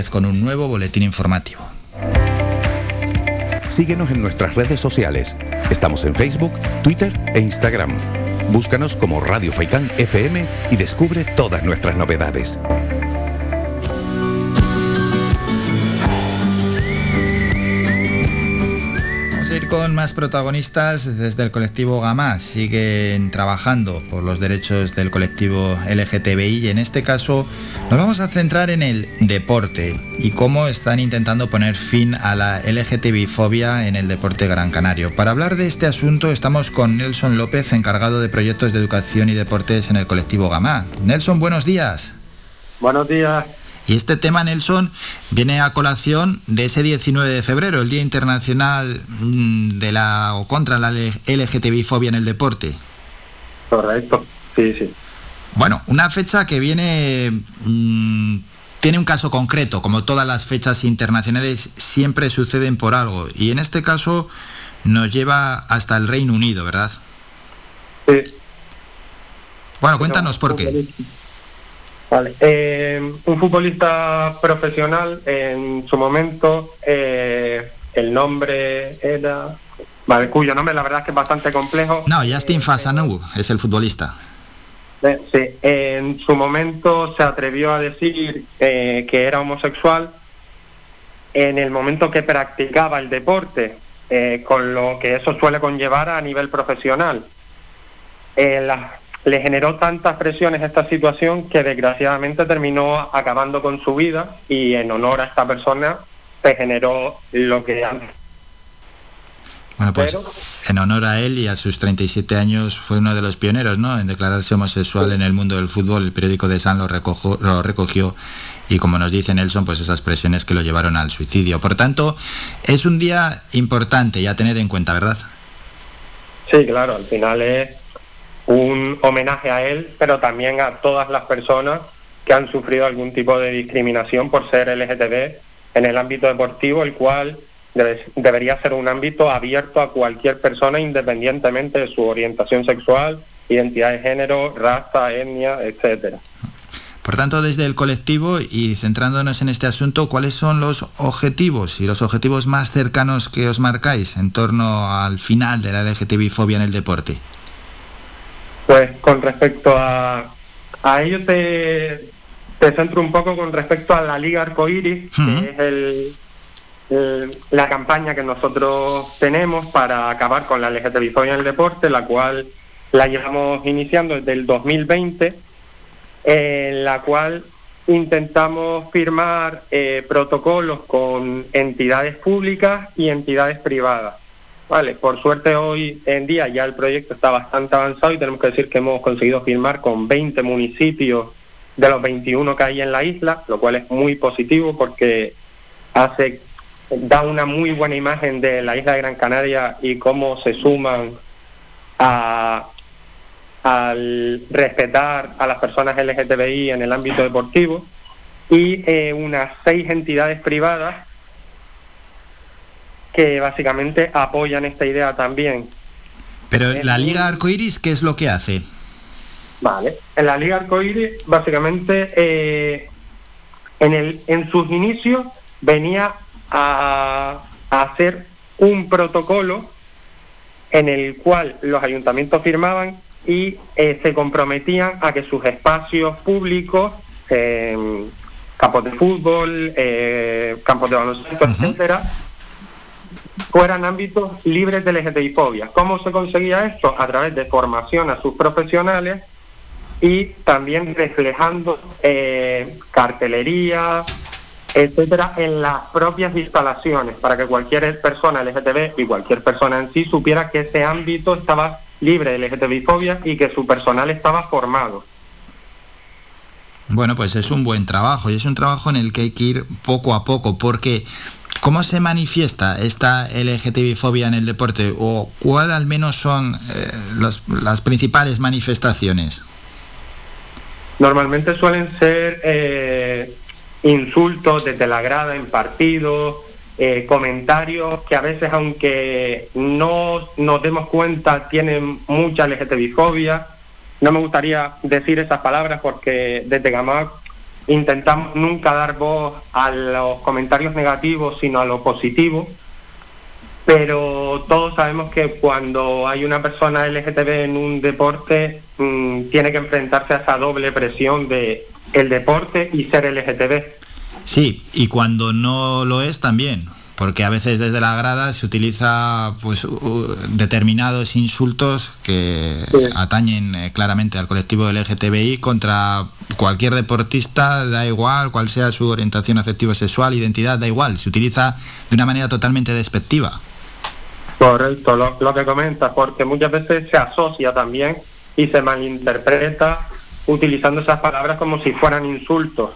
10 con un nuevo boletín informativo. Síguenos en nuestras redes sociales. Estamos en Facebook, Twitter e Instagram. Búscanos como Radio Faicán FM y descubre todas nuestras novedades. Con más protagonistas desde el colectivo GAMA. Siguen trabajando por los derechos del colectivo LGTBI y en este caso nos vamos a centrar en el deporte y cómo están intentando poner fin a la LGTBI-fobia en el deporte gran canario. Para hablar de este asunto estamos con Nelson López, encargado de proyectos de educación y deportes en el colectivo GAMA. Nelson, buenos días. Buenos días. Y este tema, Nelson, viene a colación de ese 19 de febrero, el Día Internacional mm, de la o contra la LGTBI-fobia en el deporte. Correcto, sí, sí. Bueno, una fecha que viene... Mm, tiene un caso concreto, como todas las fechas internacionales siempre suceden por algo, y en este caso nos lleva hasta el Reino Unido, ¿verdad? Sí. Bueno, cuéntanos por qué. Vale. Eh, un futbolista profesional en su momento, eh, el nombre era... Vale, cuyo nombre la verdad es que es bastante complejo. No, Justin Fasanu es el futbolista. Eh, sí, en su momento se atrevió a decir que era homosexual en el momento que practicaba el deporte, con lo que eso suele conllevar a nivel profesional. Le generó tantas presiones esta situación que desgraciadamente terminó acabando con su vida y en honor a esta persona se generó lo que bueno, pues en honor a él y a sus 37 años fue uno de los pioneros ¿no? en declararse homosexual en el mundo del fútbol. El periódico de San lo, lo recogió y como nos dice Nelson, pues esas presiones que lo llevaron al suicidio. Por tanto, es un día importante y a tener en cuenta, ¿verdad? Sí, claro, al final es un homenaje a él, pero también a todas las personas que han sufrido algún tipo de discriminación por ser LGTB en el ámbito deportivo, el cual debería ser un ámbito abierto a cualquier persona independientemente de su orientación sexual, identidad de género, raza, etnia, etcétera. Por tanto, desde el colectivo y centrándonos en este asunto, ¿cuáles son los objetivos y los objetivos más cercanos que os marcáis en torno al final de la LGTBI-fobia en el deporte? Pues con respecto a, a ello te, centro un poco con respecto a la Liga Arcoiris, que es la campaña que nosotros tenemos para acabar con la LGTBI en el deporte, la cual la llevamos iniciando desde el 2020, en la cual intentamos firmar eh, protocolos con entidades públicas y entidades privadas Vale, por suerte hoy en día ya el proyecto está bastante avanzado y tenemos que decir que hemos conseguido firmar con 20 municipios de los 21 que hay en la isla, lo cual es muy positivo porque hace da una muy buena imagen de la isla de Gran Canaria y cómo se suman a, al respetar a las personas LGTBI en el ámbito deportivo. Y eh, unas seis entidades privadas que básicamente apoyan esta idea también. Pero la Liga Arcoiris, ¿qué es lo que hace? Vale, en la Liga Arcoiris básicamente eh, en, el, en sus inicios venía a, hacer un protocolo en el cual los ayuntamientos firmaban y eh, se comprometían a que sus espacios públicos, eh, campos de fútbol, campos de baloncesto, etcétera, fueran ámbitos libres de LGTBI-fobia. ¿Cómo se conseguía esto? A través de formación a sus profesionales y también reflejando eh, cartelería, etcétera, en las propias instalaciones, para que cualquier persona LGTB y cualquier persona en sí supiera que ese ámbito estaba libre de LGTBI-fobia y que su personal estaba formado. Bueno, pues es un buen trabajo y es un trabajo en el que hay que ir poco a poco, porque ¿Cómo se manifiesta esta LGTBI-fobia en el deporte o cuál al menos son eh, las principales manifestaciones? Normalmente suelen ser eh, insultos desde la grada en partidos, eh, comentarios que a veces aunque no nos demos cuenta tienen mucha LGTBI-fobia. No me gustaría decir esas palabras porque desde Gamac intentamos nunca dar voz a los comentarios negativos, sino a lo positivo. Pero todos sabemos que cuando hay una persona LGTB en un deporte, mm, tiene que enfrentarse a esa doble presión de el deporte y ser LGTB. Sí, y cuando no lo es también, porque a veces desde la grada se utiliza pues determinados insultos que atañen eh, claramente al colectivo LGTBI contra cualquier deportista, da igual cuál sea su orientación afectiva sexual, identidad, da igual, se utiliza de una manera totalmente despectiva. Correcto, lo, lo que comentas, porque muchas veces se asocia también y se malinterpreta utilizando esas palabras como si fueran insultos.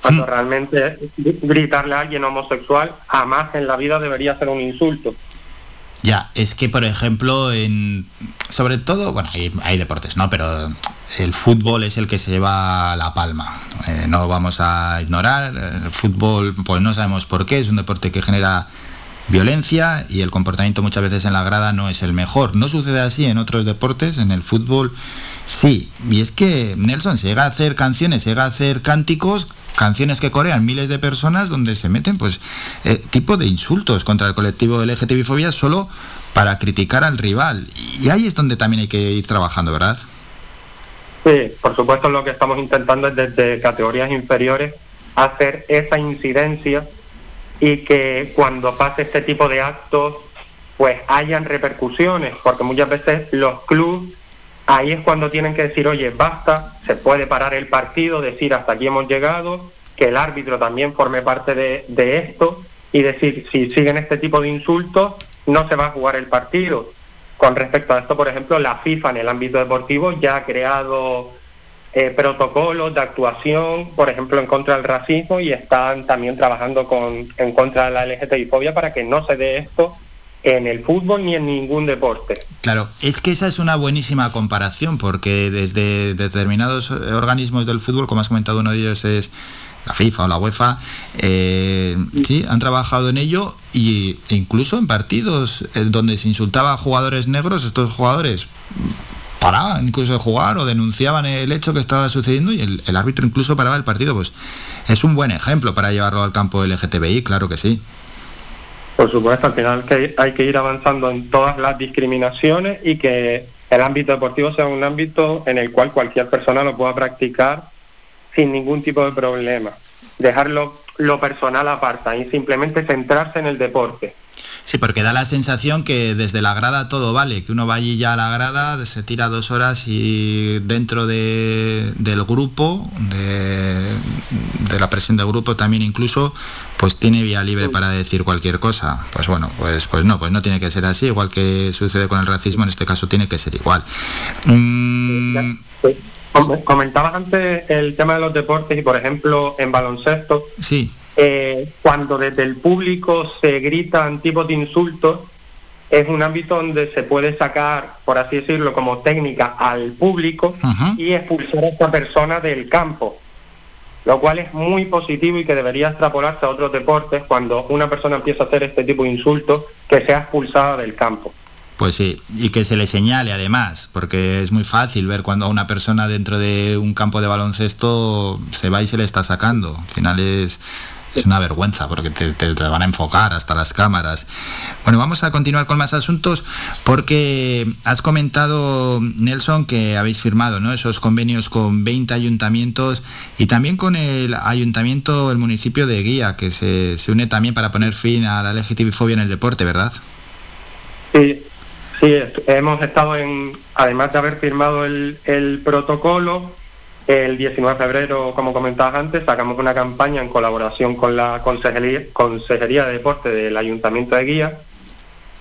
Cuando mm. realmente gritarle a alguien homosexual jamás en la vida debería ser un insulto. Ya, es que por ejemplo, en, sobre todo, bueno, hay, deportes, ¿no? Pero el fútbol es el que se lleva la palma. Eh, no vamos a ignorar, el fútbol, pues no sabemos por qué, es un deporte que genera violencia y el comportamiento muchas veces en la grada no es el mejor. No sucede así en otros deportes, en el fútbol sí. Y es que Nelson se llega a hacer canciones, llega a hacer cánticos canciones que corean miles de personas donde se meten pues eh, tipo de insultos contra el colectivo de LGTB fobia solo para criticar al rival. Y ahí es donde también hay que ir trabajando, ¿verdad? Sí, por supuesto lo que estamos intentando es desde categorías inferiores hacer esa incidencia y que cuando pase este tipo de actos pues hayan repercusiones, porque muchas veces los clubes ahí es cuando tienen que decir, oye, basta, se puede parar el partido, decir hasta aquí hemos llegado, que el árbitro también forme parte de, esto y decir, si siguen este tipo de insultos, no se va a jugar el partido. Con respecto a esto, por ejemplo, la FIFA en el ámbito deportivo ya ha creado eh, protocolos de actuación, por ejemplo, en contra del racismo y están también trabajando con, en contra de la LGTBI-fobia para que no se dé esto en el fútbol ni en ningún deporte. Claro, es que esa es una buenísima comparación porque desde determinados organismos del fútbol, como has comentado uno de ellos es la FIFA o la UEFA, eh, sí, han trabajado en ello y, incluso en partidos donde se insultaba a jugadores negros, estos jugadores paraban incluso de jugar o denunciaban el hecho que estaba sucediendo y el, el árbitro incluso paraba el partido. Pues es un buen ejemplo para llevarlo al campo LGTBI, claro que sí. Por supuesto, al final que hay que ir avanzando en todas las discriminaciones y que el ámbito deportivo sea un ámbito en el cual cualquier persona lo pueda practicar sin ningún tipo de problema. Dejarlo lo personal aparte y simplemente centrarse en el deporte. Sí, porque da la sensación que desde la grada todo vale, que uno va allí ya a la grada, se tira dos horas y dentro de, del grupo, de, de, la presión del grupo también incluso, pues tiene vía libre para decir cualquier cosa. Pues bueno, pues, pues no, pues no tiene que ser así, igual que sucede con el racismo, en este caso tiene que ser igual. Mm. Comentabas antes el tema de los deportes y por ejemplo en baloncesto. Sí eh, cuando desde el público se gritan tipos de insultos, es un ámbito donde se puede sacar, por así decirlo, como técnica al público y expulsar a esta persona del campo, lo cual es muy positivo y que debería extrapolarse a otros deportes cuando una persona empieza a hacer este tipo de insultos, que sea expulsada del campo. Pues sí, y que se le señale además, porque es muy fácil ver cuando a una persona dentro de un campo de baloncesto se va y se le está sacando. Al final es es una vergüenza porque te, van a enfocar hasta las cámaras. Bueno, vamos a continuar con más asuntos porque has comentado, Nelson, que habéis firmado ¿no? esos convenios con 20 ayuntamientos y también con el ayuntamiento, el municipio de Guía, que se, une también para poner fin a la LGTBI-fobia en el deporte, ¿verdad? Sí, sí, hemos estado en, además de haber firmado el protocolo, el 19 de febrero, como comentabas antes, sacamos una campaña en colaboración con la Consejería, de Deporte del Ayuntamiento de Guía,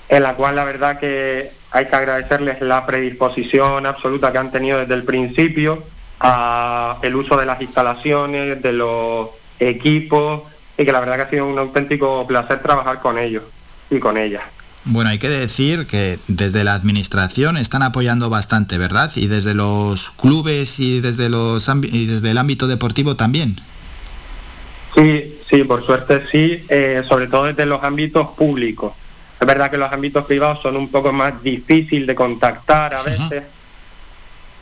en la cual la verdad que hay que agradecerles la predisposición absoluta que han tenido desde el principio a el uso de las instalaciones, de los equipos, y que la verdad que ha sido un auténtico placer trabajar con ellos y con ellas. Bueno, hay que decir que desde la administración están apoyando bastante, ¿verdad? Y desde los clubes y desde los y desde el ámbito deportivo también. Sí, sí, por suerte sí, eh, sobre todo desde los ámbitos públicos. Es verdad que los ámbitos privados son un poco más difícil de contactar a veces,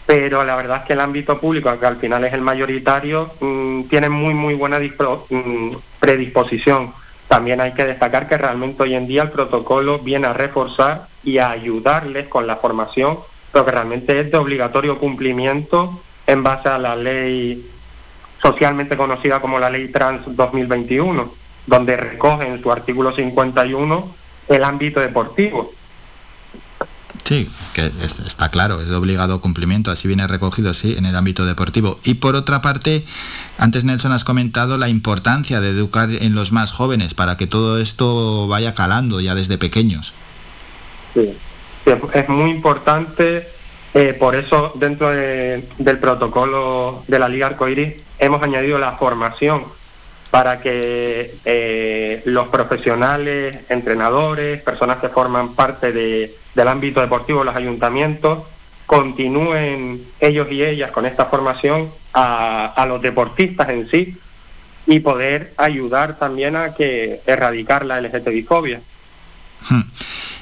pero la verdad es que el ámbito público, que al final es el mayoritario, mm, tiene muy, muy buena mm, predisposición. También hay que destacar que realmente hoy en día el protocolo viene a reforzar y a ayudarles con la formación, pero que realmente es de obligatorio cumplimiento en base a la ley socialmente conocida como la Ley Trans 2021, donde recoge en su artículo 51 el ámbito deportivo. Sí, que está claro, es de obligado cumplimiento, así viene recogido, sí, en el ámbito deportivo. Y por otra parte, antes Nelson has comentado la importancia de educar en los más jóvenes para que todo esto vaya calando ya desde pequeños. Sí, es muy importante, eh, por eso dentro del protocolo de la Liga Arcoiris hemos añadido la formación para que eh, los profesionales, entrenadores, personas que forman parte del ámbito deportivo, los ayuntamientos, continúen ellos y ellas con esta formación a, a los deportistas en sí y poder ayudar también a que erradicar la LGTBI-fobia. Hmm.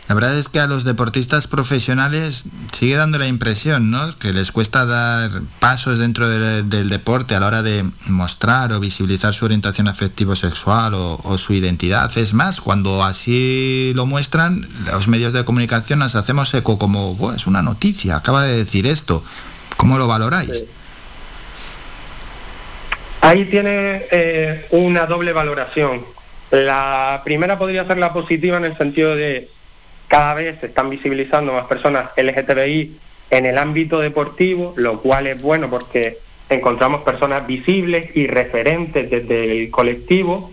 La verdad es que a los deportistas profesionales sigue dando la impresión, ¿no? Que les cuesta dar pasos dentro del deporte a la hora de mostrar o visibilizar su orientación afectivo-sexual o, su identidad. Es más, cuando así lo muestran, los medios de comunicación nos hacemos eco como, es una noticia, acaba de decir esto. ¿Cómo lo valoráis? Ahí tiene eh, una doble valoración. La primera podría ser la positiva en el sentido de cada vez se están visibilizando más personas LGTBI en el ámbito deportivo, lo cual es bueno porque encontramos personas visibles y referentes desde el colectivo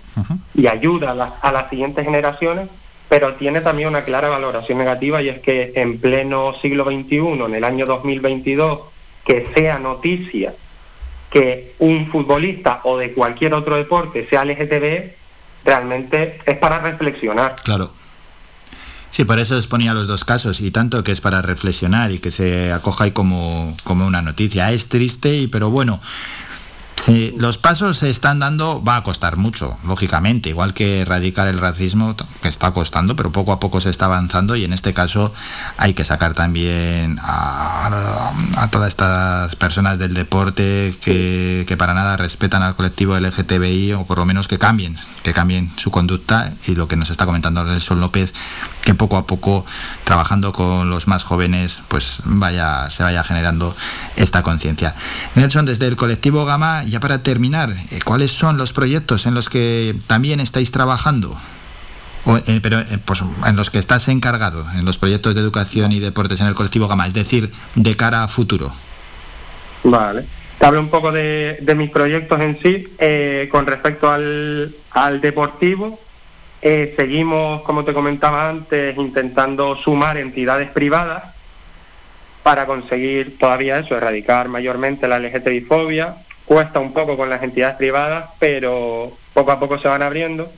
y ayuda a, las siguientes generaciones, pero tiene también una clara valoración negativa y es que en pleno siglo XXI, en el año 2022, que sea noticia que un futbolista o de cualquier otro deporte sea LGTB, realmente es para reflexionar. Claro. Sí, por eso exponía los dos casos y tanto que es para reflexionar y que se acoja ahí como, como una noticia. Es triste, y, pero bueno, si los pasos se están dando, va a costar mucho, lógicamente, igual que erradicar el racismo, que está costando, pero poco a poco se está avanzando y en este caso hay que sacar también a, todas estas personas del deporte que, que, para nada respetan al colectivo LGTBI o por lo menos que cambien, que cambien su conducta y lo que nos está comentando Nelson López, que poco a poco, trabajando con los más jóvenes, pues vaya, se vaya generando esta conciencia. Nelson, desde el colectivo Gama, ya para terminar, eh, ¿cuáles son los proyectos en los que también estáis trabajando? Eh, pero eh, pues, en los que estás encargado, en los proyectos de educación y deportes en el colectivo Gama, es decir, de cara a futuro. Vale. Te hablo un poco de, mis proyectos en sí. con respecto al deportivo, eh, seguimos, como te comentaba antes, intentando sumar entidades privadas para conseguir todavía eso, erradicar mayormente la LGTBI-fobia. Cuesta un poco con las entidades privadas, pero poco a poco se van abriendo.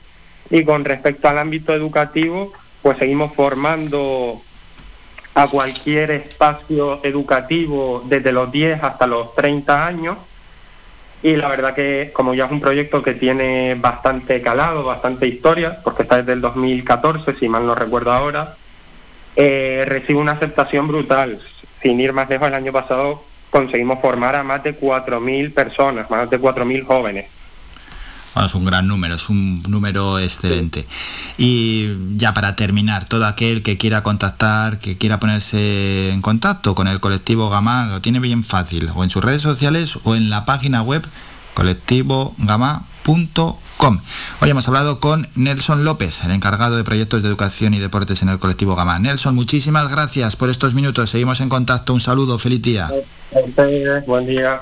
Y con respecto al ámbito educativo, pues seguimos formando a cualquier espacio educativo desde los 10 hasta los 30 años y la verdad que como ya es un proyecto que tiene bastante calado, bastante historia, porque está desde el 2014, si mal no recuerdo ahora, eh, recibe una aceptación brutal. Sin ir más lejos, el año pasado conseguimos formar a más de 4.000 personas, más de 4.000 jóvenes. Bueno, es un gran número, es un número excelente. Y ya para terminar, todo aquel que quiera contactar, que quiera ponerse en contacto con el colectivo Gama, lo tiene bien fácil, o en sus redes sociales o en la página web colectivogama.com. Hoy hemos hablado con Nelson López, el encargado de proyectos de educación y deportes en el colectivo Gama. Nelson, muchísimas gracias por estos minutos. Seguimos en contacto. Un saludo, feliz día. Buen día.